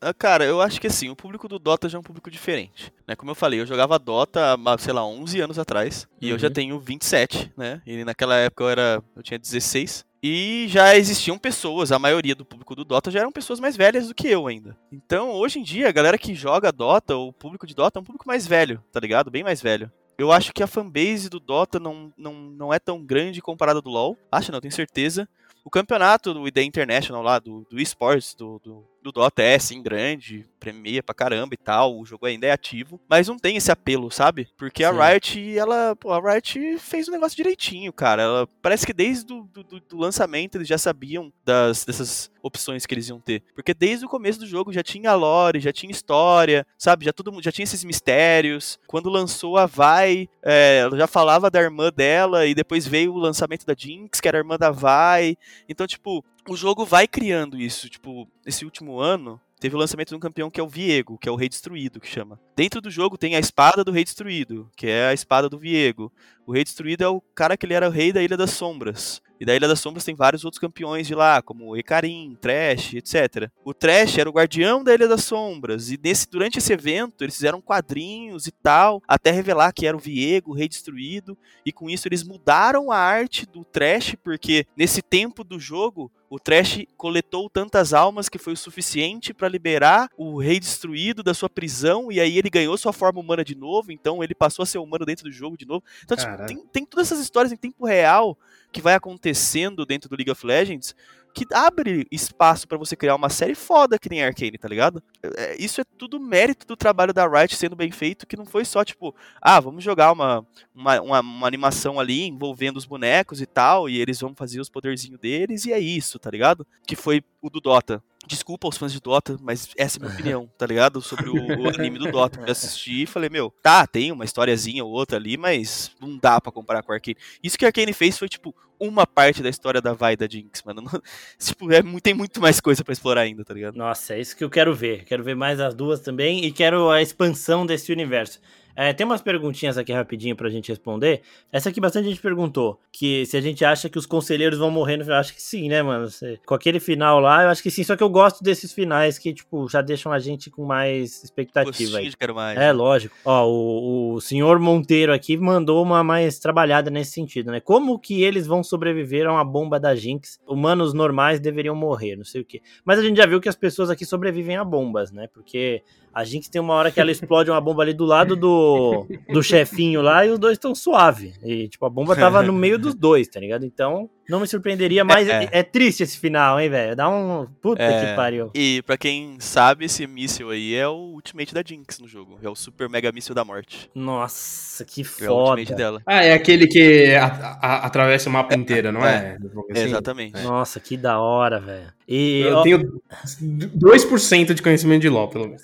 Speaker 3: Ah, Cara, eu acho que assim, o público do Dota já é um público diferente. Né? Como eu falei, eu jogava Dota sei lá, 11 anos atrás. E eu já
Speaker 2: Uhum.
Speaker 3: tenho 27, né? E naquela época eu era. Eu tinha 16. E já existiam pessoas, a maioria do público do Dota já eram pessoas mais velhas do que eu ainda. Então, hoje em dia, a galera que joga Dota, o público de Dota é um público mais velho, tá ligado? Bem mais velho. Eu acho que a fanbase do Dota não, não, não é tão grande comparada do LoL. Acho não, tenho certeza. O campeonato do ID International lá, do, do esports, do, do, do Dota é sim grande, premia pra caramba e tal, o jogo ainda é ativo, mas não tem esse apelo, sabe? Porque a
Speaker 2: Sim.
Speaker 3: Riot, ela, pô, a Riot fez o negócio direitinho, cara. Ela, parece que desde do, do, do- lançamento eles já sabiam das, dessas opções que eles iam ter. Porque desde o começo do jogo já tinha lore, já tinha história, sabe? Já todo mundo já tinha esses mistérios. Quando lançou a Vi, é, ela já falava da irmã dela e depois veio o lançamento da Jinx, que era a irmã da Vi. Então, tipo, o jogo vai criando isso. Tipo, esse último ano, teve o lançamento de um campeão que é o Viego, que é o Rei Destruído, que chama. Dentro do jogo tem a espada do Rei Destruído, que é a espada do Viego. O Rei Destruído é o cara que ele era o rei da Ilha das Sombras. E da Ilha das Sombras tem vários outros campeões de lá, como Ecarim, Trash, etc. O Trash era o guardião da Ilha das Sombras. E nesse, durante esse evento, eles fizeram quadrinhos e tal, até revelar que era o Viego, o Rei Destruído. E com isso eles mudaram a arte do Trash, porque nesse tempo do jogo, o Trash coletou tantas almas que foi o suficiente para liberar o Rei Destruído da sua prisão. E aí ele ganhou sua forma humana de novo. Então ele passou a ser humano dentro do jogo de novo. Então, tipo, Tem, tem todas essas histórias em tempo real que vai acontecendo dentro do League of Legends que abre espaço para você criar uma série foda que nem Arcane, tá ligado? É, isso é tudo mérito do trabalho da Riot sendo bem feito, que não foi só tipo, ah, vamos jogar uma, uma, uma, uma animação ali envolvendo os bonecos e tal, e eles vão fazer os poderzinhos deles, e é isso, tá ligado? Que foi o do Dota. Desculpa aos fãs de Dota, mas essa é a minha opinião, tá ligado? Sobre o, o anime do Dota. Eu assisti e falei, meu, tá, tem uma historiazinha ou outra ali, mas não dá para comparar com Arcane. Isso que o Arcane fez foi, tipo, uma parte da história da Vai da Jinx, mano. Não, tipo, é, tem muito mais coisa para explorar ainda, tá ligado?
Speaker 2: Nossa, é isso que eu quero ver. Quero ver mais as duas também e quero a expansão desse universo. É, tem umas perguntinhas aqui rapidinho pra gente responder. Essa aqui bastante gente perguntou, que se a gente acha que os conselheiros vão morrer no final. Acho que sim, né, mano? Com aquele final lá, eu acho que sim. Só que eu gosto desses finais que, tipo, já deixam a gente com mais expectativa aí.
Speaker 3: Quero mais.
Speaker 2: É, lógico. Ó, o, o senhor Monteiro aqui mandou uma mais trabalhada nesse sentido, né? Como que eles vão sobreviver a uma bomba da Jinx? Humanos normais deveriam morrer, não sei o quê. Mas a gente já viu que as pessoas aqui sobrevivem a bombas, né? Porque a Jinx tem uma hora que ela explode uma bomba ali do lado do, do chefinho lá e os dois estão suave. E, tipo, a bomba tava no meio dos dois, tá ligado? Então, não me surpreenderia, mas é, é. é triste esse final, hein, velho? Dá um. Puta é. que pariu.
Speaker 3: E pra quem sabe, esse míssil aí é o ultimate da Jinx no jogo. É o super mega míssil da morte.
Speaker 2: Nossa, que foda. É o ultimate
Speaker 1: dela. Ah, é aquele que a, a, atravessa o mapa inteiro, não é?
Speaker 3: é? Assim? Exatamente.
Speaker 2: Nossa, que da hora, velho.
Speaker 1: E, eu ó... tenho 2% de conhecimento de LoL, pelo menos.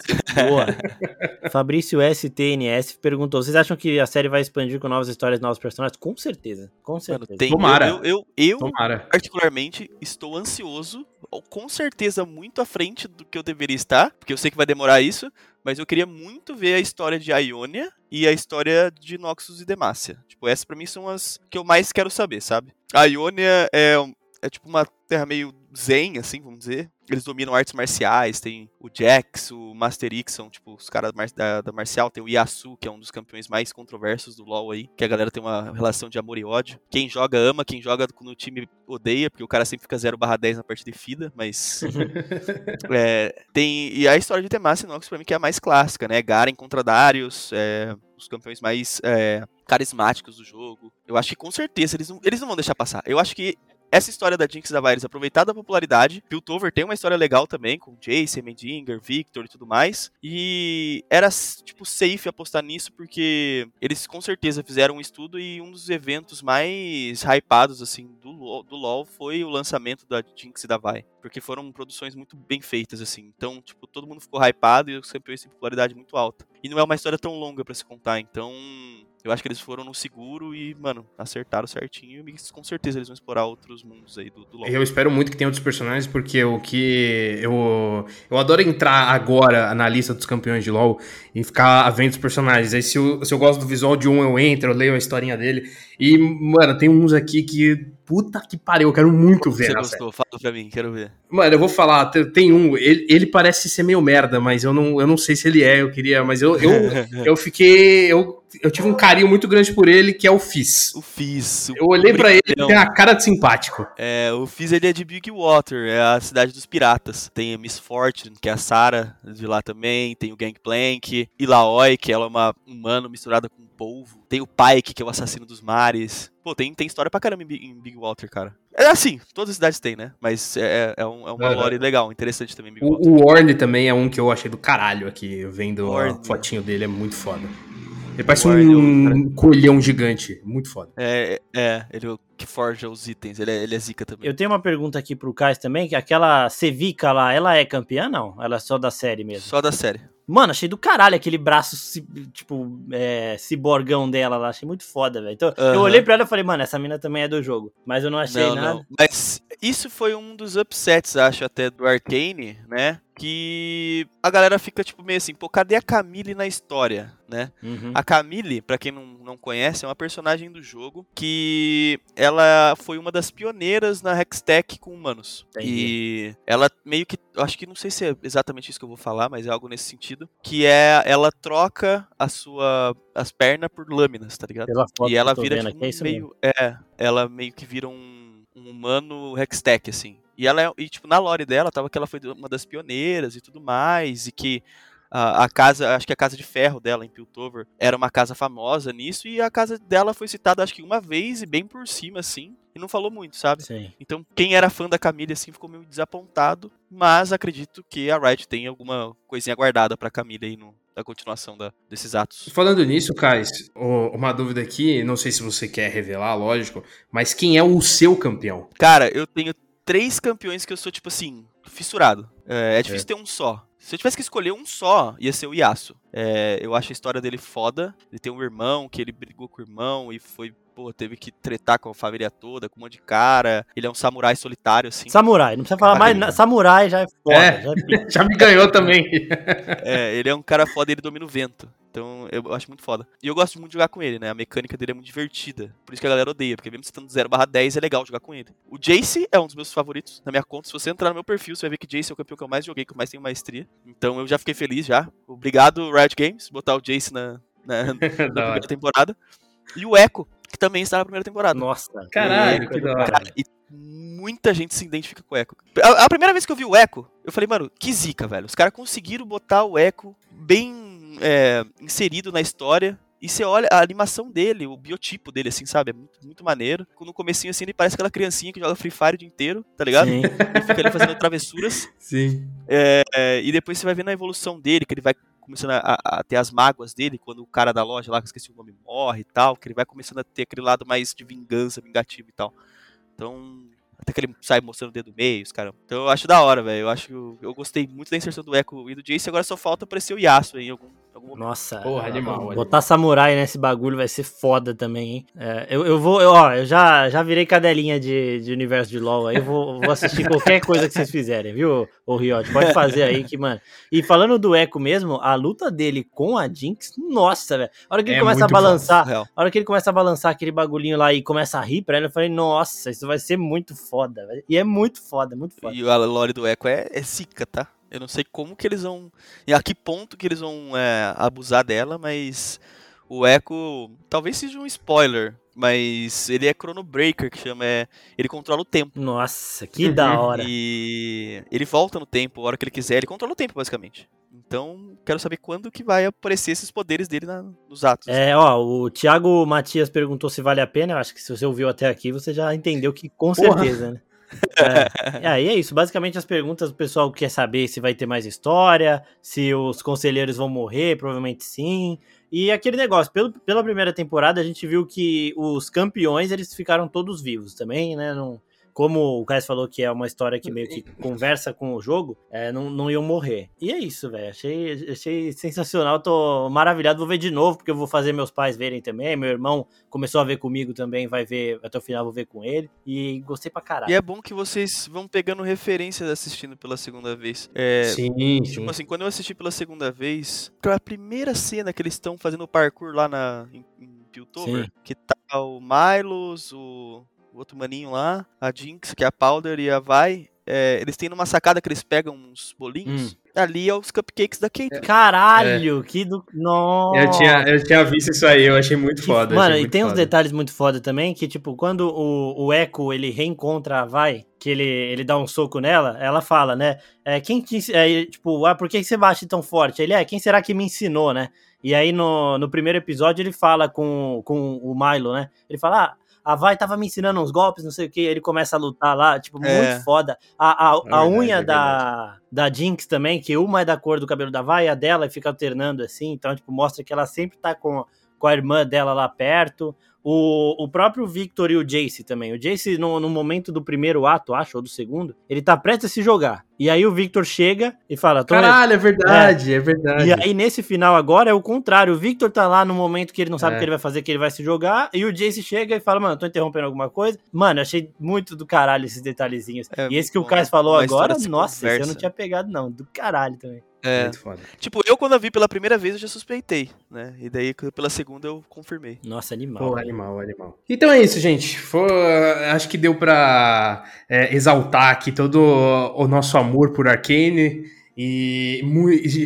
Speaker 2: Boa. Fabrício STNS perguntou: vocês acham que a série vai expandir com novas histórias, novos personagens? Com certeza. Com certeza. Mano,
Speaker 3: tem, Tomara. Eu, eu, eu, eu particularmente, estou ansioso, com certeza muito à frente do que eu deveria estar, porque eu sei que vai demorar isso, mas eu queria muito ver a história de Ionia e a história de Noxus e Demacia. Tipo, essas pra mim são as que eu mais quero saber, sabe? A Ionia é, é tipo uma terra meio zen, assim, vamos dizer. Eles dominam artes marciais, tem o Jax, o Master X, são tipo os caras da, da marcial, tem o Yasu, que é um dos campeões mais controversos do LoL aí, que a galera tem uma relação de amor e ódio. Quem joga ama, quem joga no time odeia, porque o cara sempre fica 0 10 na parte de FIDA, mas... é, tem... E a história de e Nox pra mim que é a mais clássica, né? Garen contra Darius, é, os campeões mais é, carismáticos do jogo. Eu acho que com certeza eles não, eles não vão deixar passar. Eu acho que essa história da Jinx da Virus aproveitar da popularidade. Piltover tem uma história legal também, com Jace, Mendinger, Victor e tudo mais. E era, tipo, safe apostar nisso, porque eles com certeza fizeram um estudo e um dos eventos mais hypados, assim, do, do LoL foi o lançamento da Jinx e da Vi. Porque foram produções muito bem feitas, assim. Então, tipo, todo mundo ficou hypado e os campeões têm popularidade muito alta. E não é uma história tão longa para se contar, então eu acho que eles foram no seguro e, mano, acertaram certinho e com certeza eles vão explorar outros mundos aí do, do LoL.
Speaker 1: Eu espero muito que tenha outros personagens, porque o que eu, eu adoro entrar agora na lista dos campeões de LoL e ficar vendo os personagens. Aí se eu, se eu gosto do visual de um, eu entro, eu leio a historinha dele. E, mano, tem uns aqui que. Puta que pariu, eu quero muito ver.
Speaker 3: Você gostou? Fala pra mim, quero ver.
Speaker 1: Mano, eu vou falar, tem um, ele, ele parece ser meio merda, mas eu não, eu não sei se ele é, eu queria, mas eu, eu, eu fiquei. Eu, eu tive um carinho muito grande por ele, que é o Fizz.
Speaker 3: O Fizz.
Speaker 1: Eu olhei para ele, ele tem a cara de simpático.
Speaker 3: É, o Fizz ele é de Big Water, é a cidade dos piratas. Tem a Miss Fortune, que é a Sarah de lá também, tem o Gangplank, Ilaoi, que ela é uma humano misturada com polvo. Tem o Pike, que é o assassino dos mares. Pô, tem, tem história pra caramba em, em Big Water, cara. É assim, todas as cidades têm, né? Mas é, é, um, é uma lore legal, interessante também.
Speaker 1: Big o, Water. o Orne também é um que eu achei do caralho aqui, vendo Orne. a fotinho dele, é muito foda. Ele parece um, um colhão gigante, muito foda.
Speaker 3: É, é, ele é o que forja os itens, ele é, ele é zica também.
Speaker 2: Eu tenho uma pergunta aqui pro Kais também, que aquela Sevica lá, ela é campeã não? Ela é só da série mesmo?
Speaker 3: Só da série.
Speaker 2: Mano, achei do caralho aquele braço, tipo, é, ciborgão dela lá. Achei muito foda, velho. Então, uhum. eu olhei pra ela e falei, mano, essa mina também é do jogo. Mas eu não achei não, nada. Não.
Speaker 3: Mas isso foi um dos upsets, acho, até do Arcane, né? que a galera fica tipo meio assim, pô, cadê a Camille na história, né? Uhum. A Camille, para quem não, não conhece, é uma personagem do jogo que ela foi uma das pioneiras na Hextech com humanos. Entendi. E ela meio que, acho que não sei se é exatamente isso que eu vou falar, mas é algo nesse sentido, que é ela troca a sua as pernas por lâminas, tá ligado? e ela vira tipo, é meio, é, ela meio que vira um, um humano Hextech assim. E ela e, tipo, na lore dela tava que ela foi uma das pioneiras e tudo mais, e que A, a, casa, acho que a casa de ferro dela em Piltover era uma casa famosa nisso, e a casa dela foi citada acho que uma vez e bem por cima, assim, e não falou muito, sabe?
Speaker 2: Sim.
Speaker 3: Então, quem era fã da Camille, assim, ficou meio desapontado, mas acredito que a Riot tem alguma coisinha guardada pra Camille aí no, da continuação da, desses atos.
Speaker 1: Falando nisso, Kais, uma dúvida aqui, não sei se você quer revelar, lógico, mas quem é o seu campeão?
Speaker 3: Cara, eu tenho três campeões que eu sou, tipo assim, fissurado. É, é difícil é. ter um só. Se eu tivesse que escolher um só, ia ser o Yasuo. É, eu acho a história dele foda. Ele tem um irmão, que ele brigou com o irmão e foi pô, teve que tretar com a família toda, com um monte de cara. Ele é um samurai solitário, assim.
Speaker 2: Samurai, não precisa falar mais nada. Samurai já é foda. É, já,
Speaker 1: é... já, me ganhou também.
Speaker 3: é, ele é um cara foda ele domina o vento. Então eu acho muito foda. E eu gosto muito de jogar com ele, né? A mecânica dele é muito divertida. Por isso que a galera odeia, porque mesmo estando 0 10 é legal jogar com ele. O Jace é um dos meus favoritos na minha conta. Se você entrar no meu perfil, você vai ver que Jace é o campeão que eu mais joguei, que eu mais tenho maestria. Então eu já fiquei feliz já. Obrigado, Riot Games, botar o Jace na, na, na primeira temporada. E o Echo, que também está na primeira temporada.
Speaker 2: Nossa,
Speaker 1: caralho, que da hora.
Speaker 3: E muita gente se identifica com o Echo. A, a, primeira vez que eu vi o Echo, eu falei, mano, que zica, velho. Os caras conseguiram botar o Echo bem é, inserido na história. E você olha a animação dele, o biotipo dele, assim, sabe? É muito, muito maneiro. No comecinho, assim, ele parece aquela criancinha que joga Free Fire o dia inteiro, tá ligado? Sim. E fica ali fazendo travessuras.
Speaker 1: Sim.
Speaker 3: É, é, e depois você vai vendo a evolução dele, que ele vai começando a, a, ter as mágoas dele quando o cara da loja lá, que esqueci o nome, morre e tal, que ele vai começando a ter aquele lado mais de vingança, vingativo e tal. Então, até que ele sai mostrando o dedo meio, os caras. Então eu acho da hora, velho. Eu acho eu, gostei muito da inserção do Echo e do Jace, agora só falta aparecer o Yasuo em algum
Speaker 2: nossa,
Speaker 1: Porra, animal,
Speaker 2: botar animal. samurai nesse bagulho vai ser foda também, hein? É, eu, eu vou, eu, ó, eu já, já virei cadelinha de, de universo de LoL aí, eu vou, vou assistir qualquer coisa que vocês fizerem, viu, o Riot? Pode fazer aí que, mano. E falando do Echo mesmo, a luta dele com a Jinx, nossa, velho. A hora que ele é começa a balançar, bom, a hora que ele começa a balançar aquele bagulhinho lá e começa a rir pra ela, eu falei, nossa, isso vai ser muito foda, véio. E é muito foda, muito foda.
Speaker 3: E a lore do Echo é, é zica, tá? Eu não sei como que eles vão. E a que ponto que eles vão é, abusar dela, mas o Echo talvez seja um spoiler, mas ele é Chrono Breaker, que chama. É, ele controla o tempo.
Speaker 2: Nossa, que da hora.
Speaker 3: E ele volta no tempo a hora que ele quiser, ele controla o tempo, basicamente. Então, quero saber quando que vai aparecer esses poderes dele na, nos atos.
Speaker 2: É, ó, o Thiago Matias perguntou se vale a pena. Eu acho que se você ouviu até aqui, você já entendeu que com Porra. certeza, né? É, aí é isso. Basicamente, as perguntas do pessoal quer saber se vai ter mais história, se os conselheiros vão morrer, provavelmente sim. E aquele negócio, pelo, pela primeira temporada, a gente viu que os campeões eles ficaram todos vivos também, né? Não, como o Caio falou que é uma história que meio que conversa com o jogo, é, não, não iam morrer. E é isso, velho. Achei, achei sensacional. Tô maravilhado. Vou ver de novo, porque eu vou fazer meus pais verem também. Meu irmão começou a ver comigo também, vai ver até o final, vou ver com ele. E gostei pra caralho.
Speaker 3: E é bom que vocês vão pegando referências assistindo pela segunda vez. É,
Speaker 1: sim,
Speaker 3: tipo sim. assim, quando eu assisti pela segunda vez, a primeira cena que eles estão fazendo o parkour lá na, em, em Piltover, sim. que tá o Milos, o outro maninho lá, a Jinx, que é a Powder e a Vai, é, eles têm numa sacada que eles pegam uns bolinhos. Hum. Ali é os cupcakes da Kate.
Speaker 2: Caralho, é. que do. Nossa.
Speaker 1: Eu tinha, eu tinha visto isso aí, eu achei muito foda.
Speaker 2: Mano,
Speaker 1: e
Speaker 2: tem
Speaker 1: foda.
Speaker 2: uns detalhes muito foda também, que tipo, quando o, o Echo ele reencontra a Vai, que ele, ele dá um soco nela, ela fala, né? É, quem te, é, tipo, ah, por que você bate tão forte? Ele é, quem será que me ensinou, né? E aí no, no primeiro episódio ele fala com, com o Milo, né? Ele fala, ah, a Vai tava me ensinando uns golpes, não sei o que, ele começa a lutar lá, tipo, é. muito foda. A, a, a verdade, unha é da, da Jinx também, que uma é da cor do cabelo da Vai, a dela e fica alternando assim, então, tipo, mostra que ela sempre tá com, com a irmã dela lá perto. O, o próprio Victor e o Jace também. O Jace, no, no momento do primeiro ato, acho, ou do segundo, ele tá prestes a se jogar. E aí o Victor chega e fala:
Speaker 1: Caralho, é verdade, é. é. verdade.
Speaker 2: E aí nesse final agora é o contrário. O Victor tá lá no momento que ele não sabe é. o que ele vai fazer, que ele vai se jogar. E o Jace chega e fala: Mano, tô interrompendo alguma coisa. Mano, achei muito do caralho esses detalhezinhos. É, e esse que o Caio falou agora, nossa, esse eu não tinha pegado, não. Do caralho também.
Speaker 3: É. Muito foda. Tipo, eu quando a vi pela primeira vez eu já suspeitei, né? E daí pela segunda eu confirmei.
Speaker 2: Nossa, animal.
Speaker 1: Pô, animal, animal. Então é isso, gente. Foi, acho que deu pra é, exaltar aqui todo o nosso amor por Arcane. E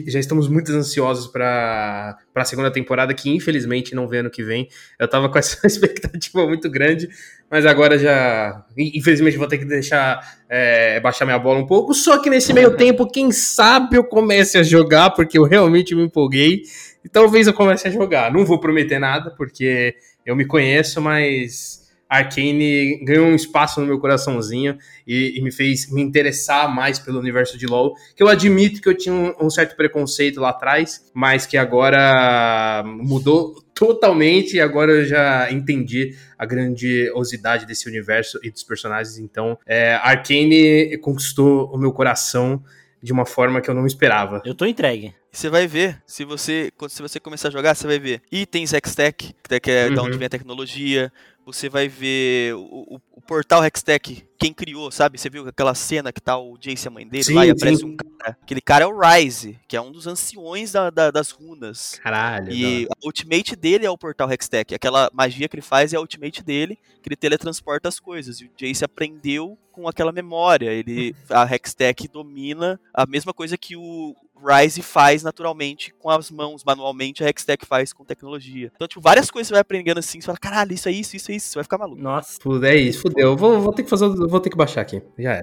Speaker 1: já estamos muito ansiosos para a segunda temporada, que infelizmente não vem ano que vem. Eu tava com essa expectativa muito grande, mas agora já. Infelizmente vou ter que deixar é, baixar minha bola um pouco. Só que nesse meio tempo, quem sabe eu comece a jogar, porque eu realmente me empolguei. E talvez eu comece a jogar. Não vou prometer nada, porque eu me conheço, mas Arcane ganhou um espaço no meu coraçãozinho e, e, me fez me interessar mais pelo universo de LoL, que eu admito que eu tinha um, um certo preconceito lá atrás, mas que agora mudou totalmente e agora eu já entendi a grandiosidade desse universo e dos personagens. Então, é, Arcane conquistou o meu coração de uma forma que eu não esperava.
Speaker 2: Eu tô entregue.
Speaker 3: Você vai ver, se você, se você começar a jogar, você vai ver itens Hextech, que é uhum. da onde vem a tecnologia, você vai ver o, o, o, portal Hextech, quem criou, sabe? Você viu aquela cena que tá o Jace a mãe dele sim, lá e aparece sim. um cara. Aquele cara é o Rise, que é um dos anciões da, da, das runas.
Speaker 1: Caralho.
Speaker 3: E a ultimate dele é o portal Hextech. Aquela magia que ele faz é a ultimate dele, que ele teletransporta as coisas. E o Jace aprendeu com aquela memória. Ele, a Hextech domina a mesma coisa que o Rise faz naturalmente com as mãos, manualmente, a Hextech faz com tecnologia. Então, tipo, várias coisas você vai aprendendo assim, você fala, caralho, isso é isso, isso é isso, você vai ficar maluco.
Speaker 1: Nossa. É isso, fudeu. Eu vou, vou ter que fazer, vou ter que baixar aqui. Já é.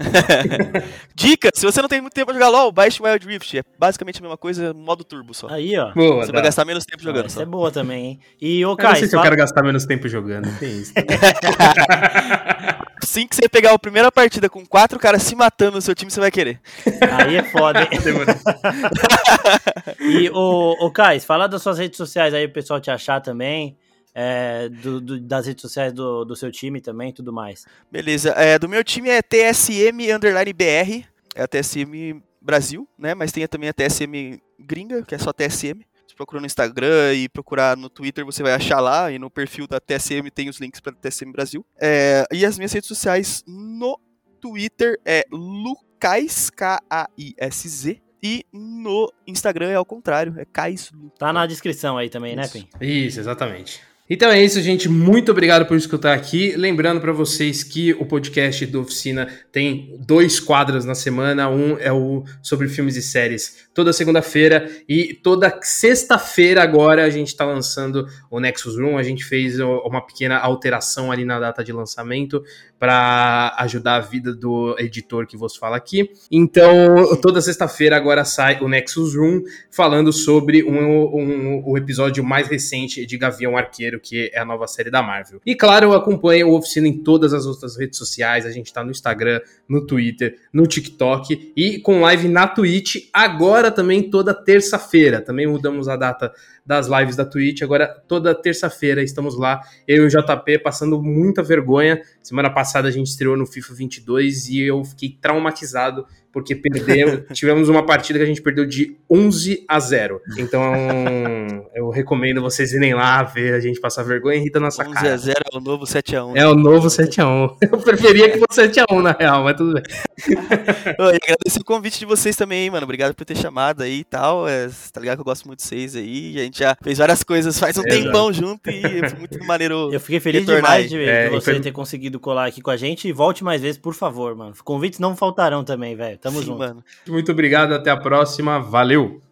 Speaker 3: Dica, se você não tem muito tempo pra jogar LoL, baixe o Wild Rift. É basicamente a mesma coisa, modo turbo só.
Speaker 2: Aí, ó.
Speaker 3: Boa, você dá. vai gastar menos tempo jogando. Ah,
Speaker 2: isso é boa também, hein? E, ô, Kai,
Speaker 1: eu não sei se eu quero gastar menos tempo jogando, tem isso.
Speaker 3: assim que você pegar a primeira partida com quatro caras se matando no seu time, você vai querer.
Speaker 2: Aí é foda, hein? e o, o Kai, fala das suas redes sociais aí, o pessoal te achar também. É, do, do, das redes sociais do, do seu time também tudo mais.
Speaker 3: Beleza. É, do meu time é TSM Underline BR, é a TSM Brasil, né? Mas tem também a TSM Gringa, que é só TSM procurar no Instagram e procurar no Twitter, você vai achar lá. E no perfil da TSM tem os links para TSM Brasil. É, e as minhas redes sociais no Twitter é Lucas, K-A-I-S-Z. E no Instagram é ao contrário, é Kais
Speaker 2: Tá na descrição aí também, né, Pim?
Speaker 1: Isso, exatamente. Então é isso, gente. Muito obrigado por escutar aqui. Lembrando para vocês que o podcast do Oficina tem dois quadros na semana. Um é o sobre filmes e séries toda segunda-feira e toda sexta-feira agora a gente está lançando o Nexus Room. A gente fez uma pequena alteração ali na data de lançamento para ajudar a vida do editor que vos fala aqui. Então, toda sexta-feira agora sai o Nexus Room falando sobre um, um, o episódio mais recente de Gavião Arqueiro, que é a nova série da Marvel. E claro, eu acompanho o Oficina em todas as outras redes sociais. A gente está no Instagram, no Twitter, no TikTok e com live na Twitch. Agora também toda terça-feira. Também mudamos a data das lives da Twitch. Agora, toda terça-feira estamos lá, eu e o JP passando muita vergonha. Semana passada a gente estreou no FIFA 22 e eu fiquei traumatizado porque perdeu, tivemos uma partida que a gente perdeu de 11 a 0. Então, eu recomendo vocês irem lá ver a gente passar vergonha e rir da nossa 11 cara.
Speaker 3: 11 a 0 é o novo 7 a 1.
Speaker 1: É o novo 7 a 1. Eu preferia que fosse 7 a 1 na real, mas tudo bem.
Speaker 3: Oi, agradeço o convite de vocês também, hein, mano. Obrigado por ter chamado aí e tal. É, tá ligado que eu gosto muito de vocês aí. A gente já fez várias coisas faz um Exato. tempão junto e foi muito maneiro.
Speaker 2: Eu fiquei feliz demais de, é, de você foi... ter conseguido colar aqui com a gente e volte mais vezes, por favor, mano. Convites não faltarão também, velho. Tamo Sim, junto. Mano.
Speaker 1: Muito obrigado, até a próxima. Valeu!